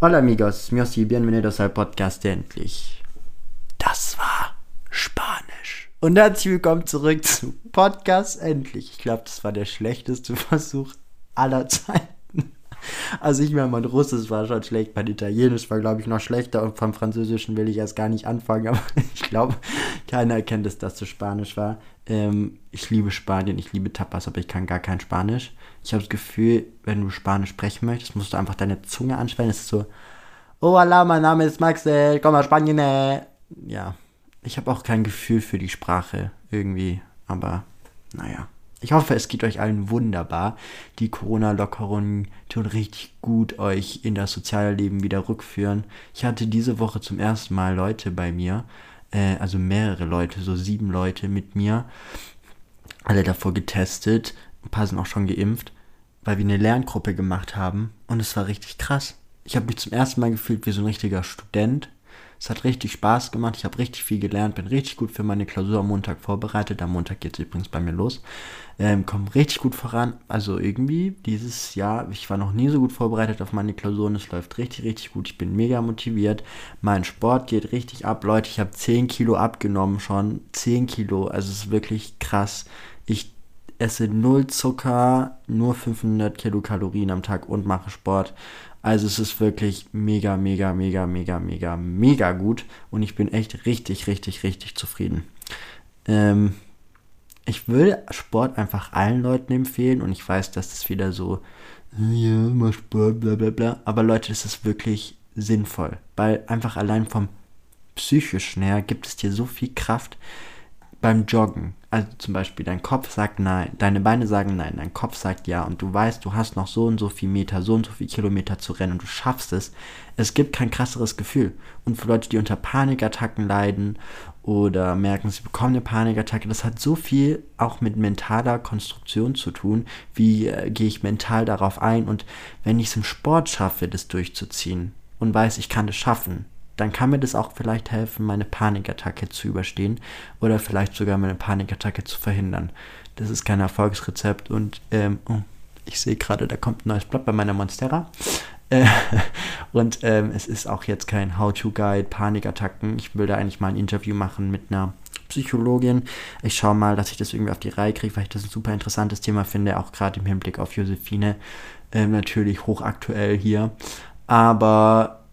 Hola amigos, y bienvenidos al podcast endlich. Das war Spanisch. Und herzlich willkommen zurück zu Podcast endlich. Ich glaube, das war der schlechteste Versuch aller Zeiten. Also ich meine, mein Russisch war schon schlecht, mein Italienisch war, glaube ich, noch schlechter und vom Französischen will ich erst gar nicht anfangen, aber ich glaube, keiner erkennt es, dass es Spanisch war. Ähm, ich liebe Spanien, ich liebe Tapas, aber ich kann gar kein Spanisch. Ich habe das Gefühl, wenn du Spanisch sprechen möchtest, musst du einfach deine Zunge anschwellen. Es ist so, oh Allah, mein Name ist Maxel, komm mal Spanien. Äh. Ja, ich habe auch kein Gefühl für die Sprache irgendwie, aber naja. Ich hoffe, es geht euch allen wunderbar. Die Corona-Lockerungen tun richtig gut euch in das soziale Leben wieder rückführen. Ich hatte diese Woche zum ersten Mal Leute bei mir, äh, also mehrere Leute, so sieben Leute mit mir, alle davor getestet. Ein paar sind auch schon geimpft, weil wir eine Lerngruppe gemacht haben und es war richtig krass. Ich habe mich zum ersten Mal gefühlt wie so ein richtiger Student es hat richtig Spaß gemacht. Ich habe richtig viel gelernt, bin richtig gut für meine Klausur am Montag vorbereitet. Am Montag geht es übrigens bei mir los. Ähm, komme richtig gut voran. Also irgendwie dieses Jahr, ich war noch nie so gut vorbereitet auf meine Klausuren. Es läuft richtig, richtig gut. Ich bin mega motiviert. Mein Sport geht richtig ab. Leute, ich habe 10 Kilo abgenommen schon. 10 Kilo. Also es ist wirklich krass. Ich esse null Zucker, nur 500 Kilokalorien am Tag und mache Sport. Also es ist wirklich mega, mega, mega, mega, mega, mega gut und ich bin echt richtig, richtig, richtig zufrieden. Ähm, ich würde Sport einfach allen Leuten empfehlen und ich weiß, dass das wieder so, ja, mach Sport, bla bla bla. Aber Leute, das ist wirklich sinnvoll, weil einfach allein vom psychischen her gibt es dir so viel Kraft beim Joggen also zum Beispiel dein Kopf sagt nein, deine Beine sagen nein, dein Kopf sagt ja und du weißt, du hast noch so und so viel Meter, so und so viel Kilometer zu rennen und du schaffst es. Es gibt kein krasseres Gefühl. Und für Leute, die unter Panikattacken leiden oder merken, sie bekommen eine Panikattacke, das hat so viel auch mit mentaler Konstruktion zu tun. Wie äh, gehe ich mental darauf ein und wenn ich es im Sport schaffe, das durchzuziehen und weiß, ich kann das schaffen, dann kann mir das auch vielleicht helfen, meine Panikattacke zu überstehen oder vielleicht sogar meine Panikattacke zu verhindern. Das ist kein Erfolgsrezept und ähm, oh, ich sehe gerade, da kommt ein neues Blatt bei meiner Monstera. Äh, und ähm, es ist auch jetzt kein How-to-Guide, Panikattacken. Ich will da eigentlich mal ein Interview machen mit einer Psychologin. Ich schaue mal, dass ich das irgendwie auf die Reihe kriege, weil ich das ein super interessantes Thema finde, auch gerade im Hinblick auf Josephine. Ähm, natürlich hochaktuell hier. Aber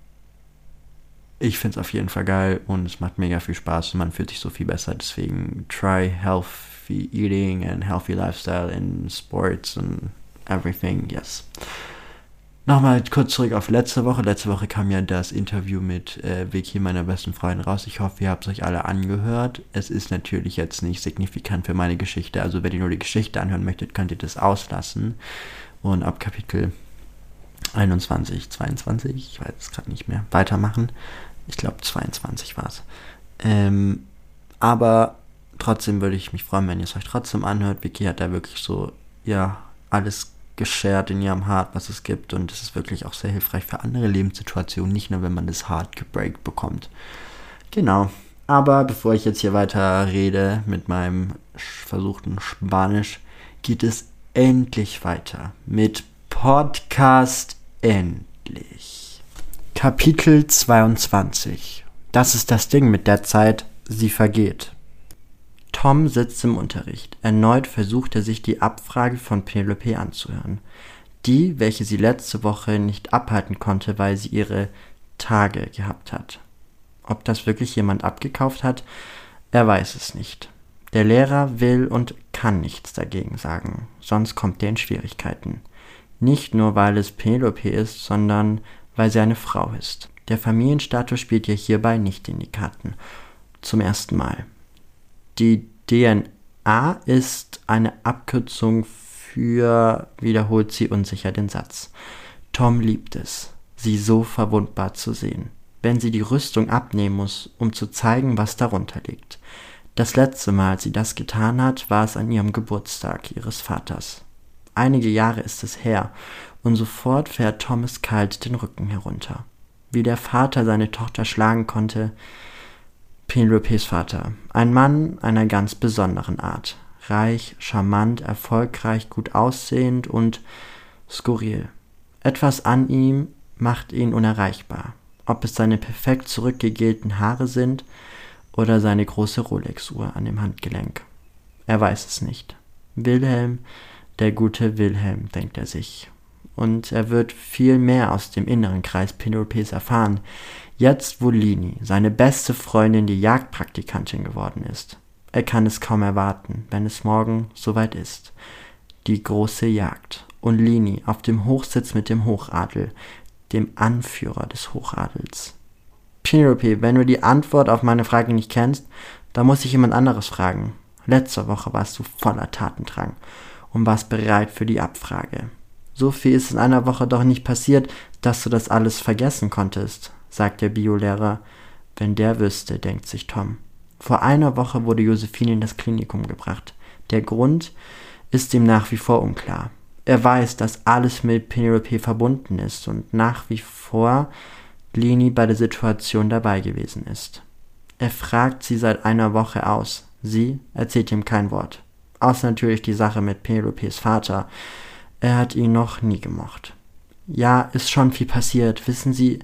ich finde es auf jeden Fall geil und es macht mega viel Spaß und man fühlt sich so viel besser. Deswegen try healthy eating and healthy lifestyle in sports and everything. Yes. Nochmal kurz zurück auf letzte Woche. Letzte Woche kam ja das Interview mit äh, Vicky, meiner besten Freundin, raus. Ich hoffe, ihr habt es euch alle angehört. Es ist natürlich jetzt nicht signifikant für meine Geschichte. Also, wenn ihr nur die Geschichte anhören möchtet, könnt ihr das auslassen. Und ab Kapitel 21, 22, ich weiß es gerade nicht mehr, weitermachen. Ich glaube 22 war es. Ähm, aber trotzdem würde ich mich freuen, wenn ihr es euch trotzdem anhört. Vicky hat da wirklich so, ja, alles geshared in ihrem Heart, was es gibt. Und es ist wirklich auch sehr hilfreich für andere Lebenssituationen, nicht nur wenn man das Heart gebreakt bekommt. Genau. Aber bevor ich jetzt hier weiter rede mit meinem versuchten Spanisch, geht es endlich weiter mit Podcast Endlich. Kapitel 22 Das ist das Ding mit der Zeit, sie vergeht. Tom sitzt im Unterricht. Erneut versucht er sich die Abfrage von Penelope anzuhören. Die, welche sie letzte Woche nicht abhalten konnte, weil sie ihre Tage gehabt hat. Ob das wirklich jemand abgekauft hat, er weiß es nicht. Der Lehrer will und kann nichts dagegen sagen, sonst kommt er in Schwierigkeiten. Nicht nur, weil es Penelope ist, sondern weil sie eine Frau ist. Der Familienstatus spielt ihr hierbei nicht in die Karten. Zum ersten Mal. Die DNA ist eine Abkürzung für, wiederholt sie unsicher den Satz. Tom liebt es, sie so verwundbar zu sehen, wenn sie die Rüstung abnehmen muss, um zu zeigen, was darunter liegt. Das letzte Mal, als sie das getan hat, war es an ihrem Geburtstag ihres Vaters. Einige Jahre ist es her, und sofort fährt Thomas kalt den Rücken herunter. Wie der Vater seine Tochter schlagen konnte, Penelopes Vater. Ein Mann einer ganz besonderen Art. Reich, charmant, erfolgreich, gut aussehend und skurril. Etwas an ihm macht ihn unerreichbar. Ob es seine perfekt zurückgegelten Haare sind oder seine große Rolex-Uhr an dem Handgelenk. Er weiß es nicht. Wilhelm, der gute Wilhelm, denkt er sich. Und er wird viel mehr aus dem inneren Kreis Penelopes erfahren, jetzt wo Lini, seine beste Freundin, die Jagdpraktikantin geworden ist. Er kann es kaum erwarten, wenn es morgen soweit ist. Die große Jagd. Und Lini auf dem Hochsitz mit dem Hochadel, dem Anführer des Hochadels. Penelope, wenn du die Antwort auf meine Frage nicht kennst, dann muss ich jemand anderes fragen. Letzte Woche warst du voller Tatendrang und warst bereit für die Abfrage. So viel ist in einer Woche doch nicht passiert, dass du das alles vergessen konntest, sagt der Biolehrer. Wenn der wüsste, denkt sich Tom. Vor einer Woche wurde Josephine in das Klinikum gebracht. Der Grund ist ihm nach wie vor unklar. Er weiß, dass alles mit Penelope verbunden ist und nach wie vor Lini bei der Situation dabei gewesen ist. Er fragt sie seit einer Woche aus. Sie erzählt ihm kein Wort. Außer natürlich die Sache mit Penelopes Vater. Er hat ihn noch nie gemocht. Ja, ist schon viel passiert. Wissen Sie,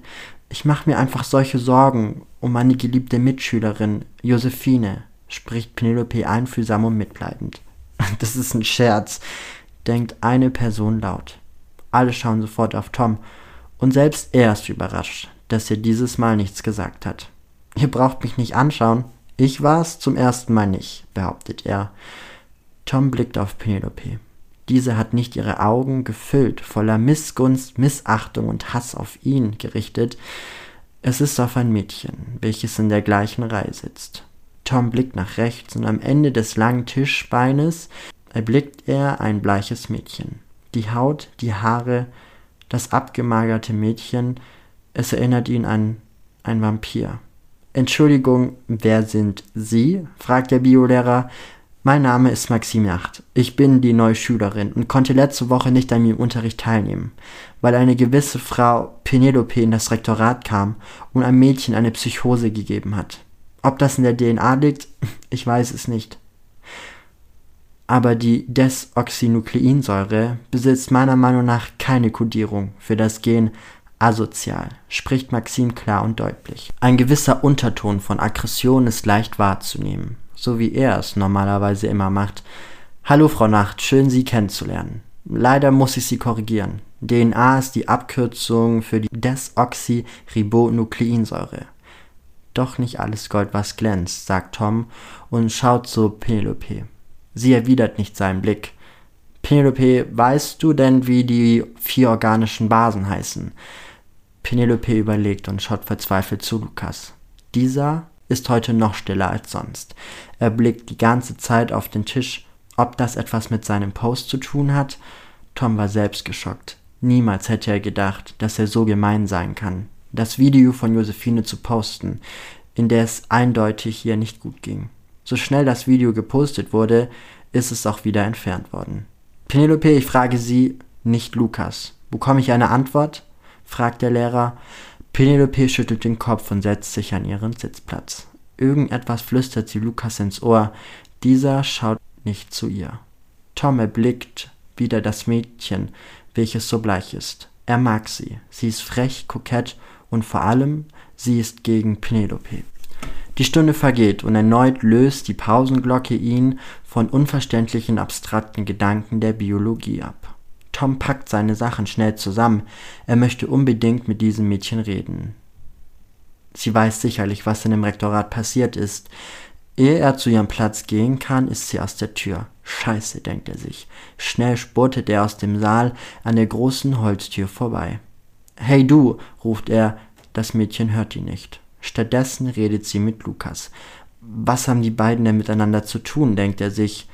ich mache mir einfach solche Sorgen um meine geliebte Mitschülerin Josephine, spricht Penelope einfühlsam und mitleidend. Das ist ein Scherz, denkt eine Person laut. Alle schauen sofort auf Tom und selbst er ist überrascht, dass er dieses Mal nichts gesagt hat. Ihr braucht mich nicht anschauen. Ich war's zum ersten Mal nicht, behauptet er. Tom blickt auf Penelope. Diese hat nicht ihre Augen gefüllt, voller Missgunst, Missachtung und Hass auf ihn gerichtet. Es ist auf ein Mädchen, welches in der gleichen Reihe sitzt. Tom blickt nach rechts und am Ende des langen Tischbeines erblickt er ein bleiches Mädchen. Die Haut, die Haare, das abgemagerte Mädchen, es erinnert ihn an ein Vampir. Entschuldigung, wer sind Sie? fragt der Biolehrer. Mein Name ist Maxim Nacht. Ich bin die neue Schülerin und konnte letzte Woche nicht an meinem Unterricht teilnehmen, weil eine gewisse Frau Penelope in das Rektorat kam und einem Mädchen eine Psychose gegeben hat. Ob das in der DNA liegt, ich weiß es nicht. Aber die Desoxynukleinsäure besitzt meiner Meinung nach keine Kodierung für das Gen asozial, spricht Maxim klar und deutlich. Ein gewisser Unterton von Aggression ist leicht wahrzunehmen, so wie er es normalerweise immer macht. Hallo Frau Nacht, schön Sie kennenzulernen. Leider muss ich Sie korrigieren. DNA ist die Abkürzung für die Desoxyribonukleinsäure. Doch nicht alles Gold, was glänzt, sagt Tom und schaut zu Penelope. Sie erwidert nicht seinen Blick. Penelope, weißt du denn, wie die vier organischen Basen heißen? Penelope überlegt und schaut verzweifelt zu Lukas. Dieser ist heute noch stiller als sonst. Er blickt die ganze Zeit auf den Tisch. Ob das etwas mit seinem Post zu tun hat? Tom war selbst geschockt. Niemals hätte er gedacht, dass er so gemein sein kann. Das Video von Josephine zu posten, in der es eindeutig hier nicht gut ging. So schnell das Video gepostet wurde, ist es auch wieder entfernt worden. Penelope, ich frage Sie, nicht Lukas. Bekomme ich eine Antwort? fragt der Lehrer. Penelope schüttelt den Kopf und setzt sich an ihren Sitzplatz. Irgendetwas flüstert sie Lukas ins Ohr. Dieser schaut nicht zu ihr. Tom erblickt wieder das Mädchen, welches so bleich ist. Er mag sie. Sie ist frech, kokett und vor allem, sie ist gegen Penelope. Die Stunde vergeht und erneut löst die Pausenglocke ihn von unverständlichen abstrakten Gedanken der Biologie ab. Tom packt seine Sachen schnell zusammen. Er möchte unbedingt mit diesem Mädchen reden. Sie weiß sicherlich, was in dem Rektorat passiert ist. Ehe er zu ihrem Platz gehen kann, ist sie aus der Tür. Scheiße, denkt er sich. Schnell spurtet er aus dem Saal an der großen Holztür vorbei. Hey du, ruft er, das Mädchen hört ihn nicht. Stattdessen redet sie mit Lukas. Was haben die beiden denn miteinander zu tun, denkt er sich.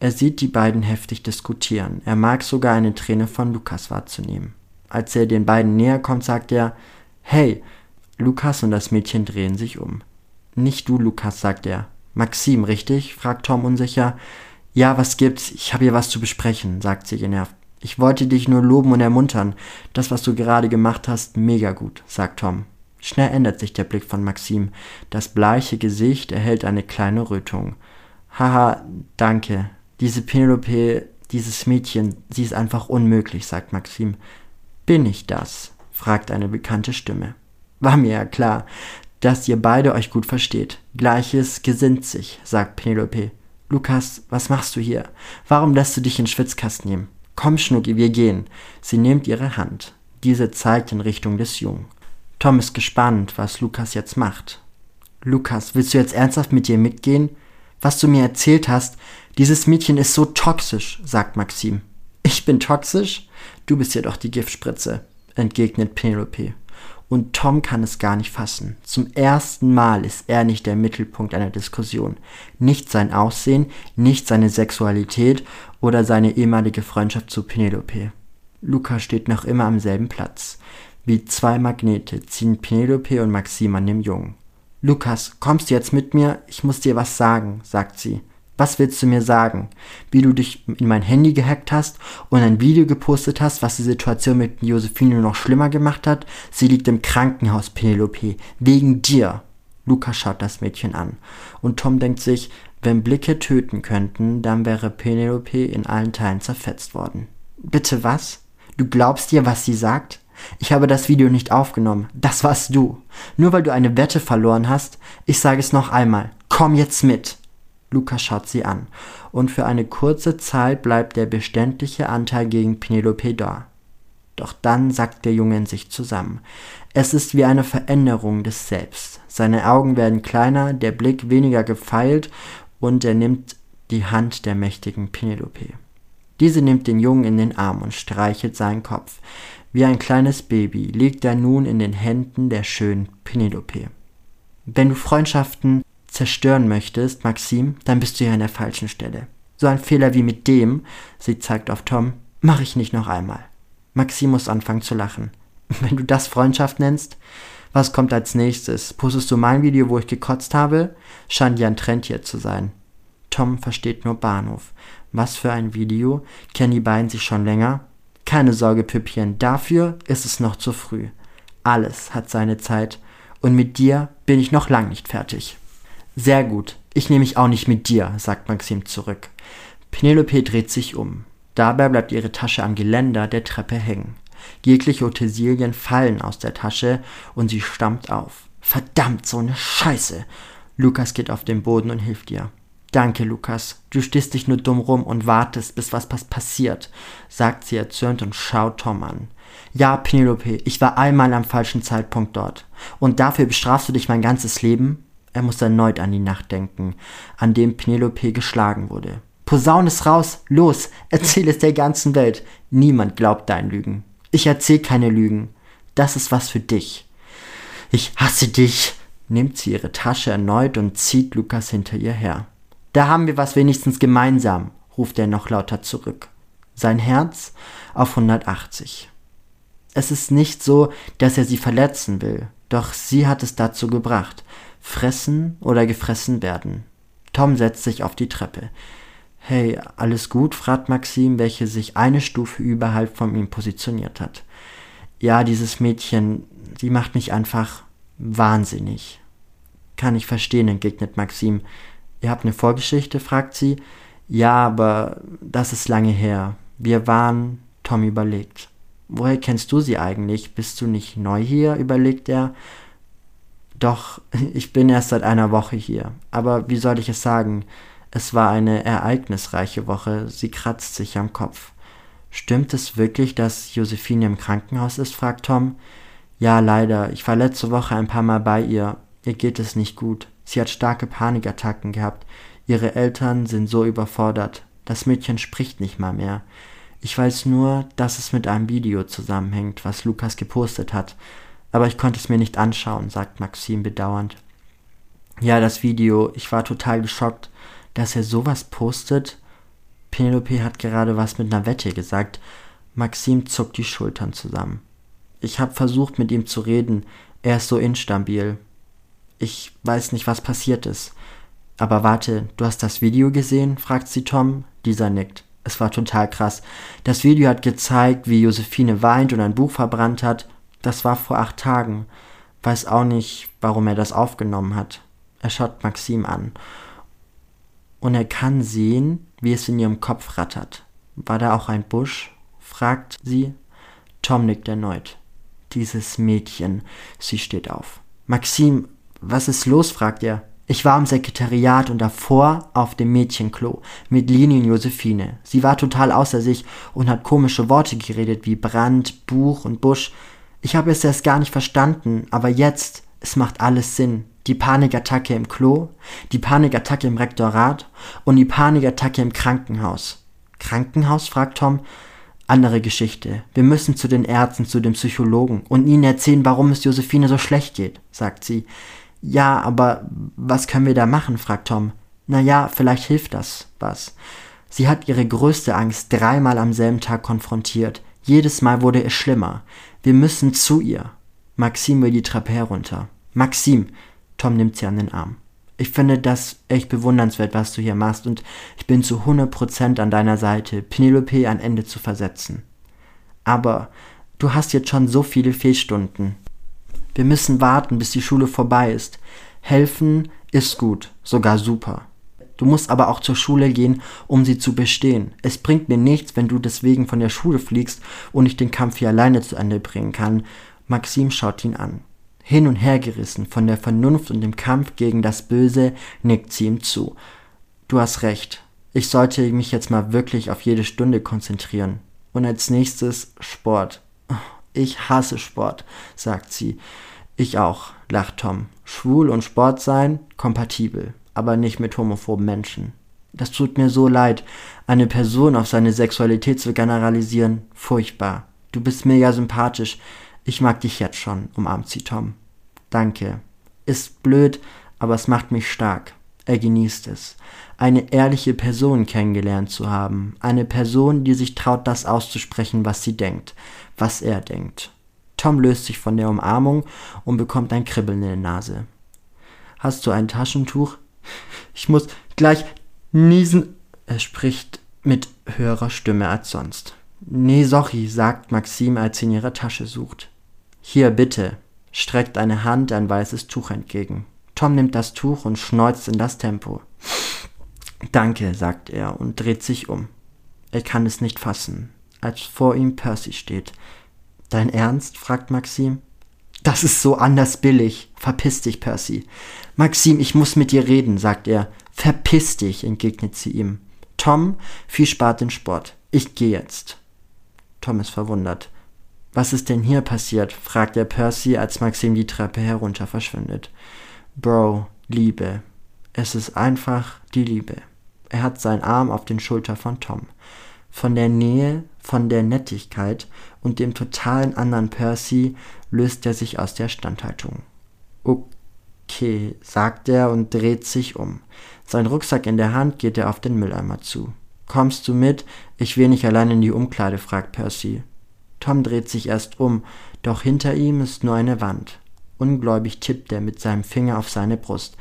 Er sieht die beiden heftig diskutieren. Er mag sogar eine Träne von Lukas wahrzunehmen. Als er den beiden näher kommt, sagt er, Hey, Lukas und das Mädchen drehen sich um. Nicht du, Lukas, sagt er. Maxim, richtig? fragt Tom unsicher. Ja, was gibt's? Ich habe hier was zu besprechen, sagt sie genervt. Ich wollte dich nur loben und ermuntern. Das, was du gerade gemacht hast, mega gut, sagt Tom. Schnell ändert sich der Blick von Maxim. Das bleiche Gesicht erhält eine kleine Rötung. Haha, danke, diese Penelope, dieses Mädchen, sie ist einfach unmöglich, sagt Maxim. Bin ich das? fragt eine bekannte Stimme. War mir ja klar, dass ihr beide euch gut versteht. Gleiches gesinnt sich, sagt Penelope. Lukas, was machst du hier? Warum lässt du dich in Schwitzkasten nehmen? Komm, Schnucki, wir gehen. Sie nimmt ihre Hand. Diese zeigt in Richtung des Jungen. Tom ist gespannt, was Lukas jetzt macht. Lukas, willst du jetzt ernsthaft mit dir mitgehen? Was du mir erzählt hast, dieses Mädchen ist so toxisch, sagt Maxim. Ich bin toxisch? Du bist ja doch die Giftspritze, entgegnet Penelope. Und Tom kann es gar nicht fassen. Zum ersten Mal ist er nicht der Mittelpunkt einer Diskussion. Nicht sein Aussehen, nicht seine Sexualität oder seine ehemalige Freundschaft zu Penelope. Luca steht noch immer am selben Platz. Wie zwei Magnete ziehen Penelope und Maxim an dem Jungen. Lukas, kommst du jetzt mit mir? Ich muss dir was sagen, sagt sie. Was willst du mir sagen? Wie du dich in mein Handy gehackt hast und ein Video gepostet hast, was die Situation mit Josephine noch schlimmer gemacht hat? Sie liegt im Krankenhaus, Penelope. Wegen dir. Luca schaut das Mädchen an. Und Tom denkt sich, wenn Blicke töten könnten, dann wäre Penelope in allen Teilen zerfetzt worden. Bitte was? Du glaubst dir, was sie sagt? Ich habe das Video nicht aufgenommen. Das warst du. Nur weil du eine Wette verloren hast. Ich sage es noch einmal. Komm jetzt mit. Lukas schaut sie an, und für eine kurze Zeit bleibt der beständige Anteil gegen Penelope da. Doch dann sackt der Junge in sich zusammen. Es ist wie eine Veränderung des Selbst. Seine Augen werden kleiner, der Blick weniger gefeilt, und er nimmt die Hand der mächtigen Penelope. Diese nimmt den Jungen in den Arm und streichelt seinen Kopf. Wie ein kleines Baby liegt er nun in den Händen der schönen Penelope. Wenn du Freundschaften zerstören möchtest, Maxim, dann bist du ja an der falschen Stelle. So ein Fehler wie mit dem, sie zeigt auf Tom, mache ich nicht noch einmal. Maxim muss anfangen zu lachen. Wenn du das Freundschaft nennst, was kommt als nächstes? Postest du mein Video, wo ich gekotzt habe? Scheint ja ein Trend hier zu sein. Tom versteht nur Bahnhof. Was für ein Video? Kennen die beiden sich schon länger? Keine Sorge, Püppchen, dafür ist es noch zu früh. Alles hat seine Zeit und mit dir bin ich noch lang nicht fertig. Sehr gut, ich nehme mich auch nicht mit dir, sagt Maxim zurück. Penelope dreht sich um. Dabei bleibt ihre Tasche am Geländer der Treppe hängen. Jegliche Utensilien fallen aus der Tasche und sie stammt auf. Verdammt, so eine Scheiße! Lukas geht auf den Boden und hilft ihr. Danke, Lukas. Du stehst dich nur dumm rum und wartest, bis was passiert, sagt sie erzürnt und schaut Tom an. Ja, Penelope, ich war einmal am falschen Zeitpunkt dort. Und dafür bestrafst du dich mein ganzes Leben? Er muss erneut an die Nacht denken, an dem Penelope geschlagen wurde. Posaun es raus, los, erzähl es der ganzen Welt. Niemand glaubt deinen Lügen. Ich erzähl keine Lügen. Das ist was für dich. Ich hasse dich, nimmt sie ihre Tasche erneut und zieht Lukas hinter ihr her. Da haben wir was wenigstens gemeinsam, ruft er noch lauter zurück. Sein Herz auf 180. Es ist nicht so, dass er sie verletzen will, doch sie hat es dazu gebracht fressen oder gefressen werden. Tom setzt sich auf die Treppe. Hey, alles gut? fragt Maxim, welche sich eine Stufe überhalb von ihm positioniert hat. Ja, dieses Mädchen, die macht mich einfach wahnsinnig. Kann ich verstehen, entgegnet Maxim. Ihr habt eine Vorgeschichte? fragt sie. Ja, aber das ist lange her. Wir waren, Tom überlegt. Woher kennst du sie eigentlich? Bist du nicht neu hier? überlegt er. Doch, ich bin erst seit einer Woche hier. Aber wie soll ich es sagen? Es war eine ereignisreiche Woche. Sie kratzt sich am Kopf. Stimmt es wirklich, dass Josephine im Krankenhaus ist? fragt Tom. Ja, leider. Ich war letzte Woche ein paar Mal bei ihr. Ihr geht es nicht gut. Sie hat starke Panikattacken gehabt. Ihre Eltern sind so überfordert. Das Mädchen spricht nicht mal mehr. Ich weiß nur, dass es mit einem Video zusammenhängt, was Lukas gepostet hat aber ich konnte es mir nicht anschauen, sagt Maxim bedauernd. Ja, das Video, ich war total geschockt, dass er sowas postet. Penelope hat gerade was mit einer Wette gesagt. Maxim zuckt die Schultern zusammen. Ich habe versucht, mit ihm zu reden. Er ist so instabil. Ich weiß nicht, was passiert ist. Aber warte, du hast das Video gesehen? fragt sie Tom. Dieser nickt. Es war total krass. Das Video hat gezeigt, wie Josephine weint und ein Buch verbrannt hat das war vor acht Tagen. Weiß auch nicht, warum er das aufgenommen hat. Er schaut Maxim an. Und er kann sehen, wie es in ihrem Kopf rattert. War da auch ein Busch? fragt sie. Tom nickt erneut. dieses Mädchen. Sie steht auf. Maxim, was ist los? fragt er. Ich war im Sekretariat und davor auf dem Mädchenklo mit Lini und Josephine. Sie war total außer sich und hat komische Worte geredet wie Brand, Buch und Busch. Ich habe es erst gar nicht verstanden, aber jetzt, es macht alles Sinn. Die Panikattacke im Klo, die Panikattacke im Rektorat und die Panikattacke im Krankenhaus. Krankenhaus? fragt Tom. Andere Geschichte. Wir müssen zu den Ärzten, zu dem Psychologen und ihnen erzählen, warum es Josephine so schlecht geht, sagt sie. Ja, aber was können wir da machen? fragt Tom. Na ja, vielleicht hilft das was. Sie hat ihre größte Angst dreimal am selben Tag konfrontiert. Jedes Mal wurde es schlimmer. Wir müssen zu ihr. Maxim will die Treppe herunter. Maxim! Tom nimmt sie an den Arm. Ich finde das echt bewundernswert, was du hier machst, und ich bin zu 100% an deiner Seite, Penelope ein Ende zu versetzen. Aber du hast jetzt schon so viele Fehlstunden. Wir müssen warten, bis die Schule vorbei ist. Helfen ist gut, sogar super. Du musst aber auch zur Schule gehen, um sie zu bestehen. Es bringt mir nichts, wenn du deswegen von der Schule fliegst und ich den Kampf hier alleine zu Ende bringen kann. Maxim schaut ihn an. Hin und her gerissen von der Vernunft und dem Kampf gegen das Böse, nickt sie ihm zu. Du hast recht. Ich sollte mich jetzt mal wirklich auf jede Stunde konzentrieren. Und als nächstes Sport. Ich hasse Sport, sagt sie. Ich auch, lacht Tom. Schwul und Sport sein, kompatibel, aber nicht mit homophoben Menschen. Das tut mir so leid, eine Person auf seine Sexualität zu generalisieren. Furchtbar. Du bist mega sympathisch. Ich mag dich jetzt schon, umarmt sie Tom. Danke. Ist blöd, aber es macht mich stark. Er genießt es. Eine ehrliche Person kennengelernt zu haben. Eine Person, die sich traut, das auszusprechen, was sie denkt was er denkt. Tom löst sich von der Umarmung und bekommt ein Kribbeln in der Nase. Hast du ein Taschentuch? Ich muss gleich niesen. Er spricht mit höherer Stimme als sonst. Nee, sorry, sagt Maxim, als sie in ihrer Tasche sucht. Hier, bitte, streckt eine Hand ein weißes Tuch entgegen. Tom nimmt das Tuch und schneuzt in das Tempo. Danke, sagt er und dreht sich um. Er kann es nicht fassen als vor ihm Percy steht. Dein Ernst? fragt Maxim. Das ist so anders billig. Verpiss dich, Percy. Maxim, ich muss mit dir reden, sagt er. Verpiss dich, entgegnet sie ihm. Tom, viel Spaß den Sport. Ich gehe jetzt. Tom ist verwundert. Was ist denn hier passiert? fragt er Percy, als Maxim die Treppe herunter verschwindet. Bro, Liebe. Es ist einfach die Liebe. Er hat seinen Arm auf den Schulter von Tom. Von der Nähe, von der Nettigkeit und dem totalen anderen Percy löst er sich aus der Standhaltung. Okay, sagt er und dreht sich um. Sein Rucksack in der Hand geht er auf den Mülleimer zu. Kommst du mit? Ich will nicht allein in die Umkleide, fragt Percy. Tom dreht sich erst um, doch hinter ihm ist nur eine Wand. Ungläubig tippt er mit seinem Finger auf seine Brust.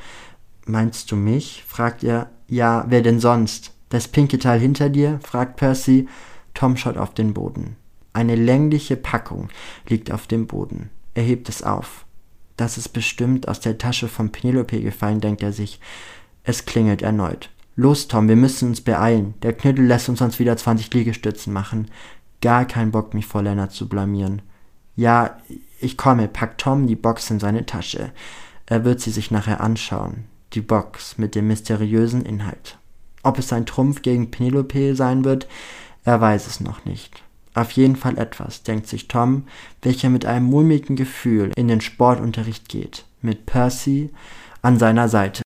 Meinst du mich? fragt er. Ja, wer denn sonst? Das pinke Teil hinter dir? fragt Percy. Tom schaut auf den Boden. Eine längliche Packung liegt auf dem Boden. Er hebt es auf. Das ist bestimmt aus der Tasche von Penelope gefallen, denkt er sich. Es klingelt erneut. Los, Tom, wir müssen uns beeilen. Der Knüttel lässt uns sonst wieder 20 Liegestützen machen. Gar kein Bock, mich vor Lennart zu blamieren. Ja, ich komme, packt Tom die Box in seine Tasche. Er wird sie sich nachher anschauen. Die Box mit dem mysteriösen Inhalt. Ob es ein Trumpf gegen Penelope sein wird, er weiß es noch nicht. Auf jeden Fall etwas, denkt sich Tom, welcher mit einem mulmigen Gefühl in den Sportunterricht geht, mit Percy an seiner Seite.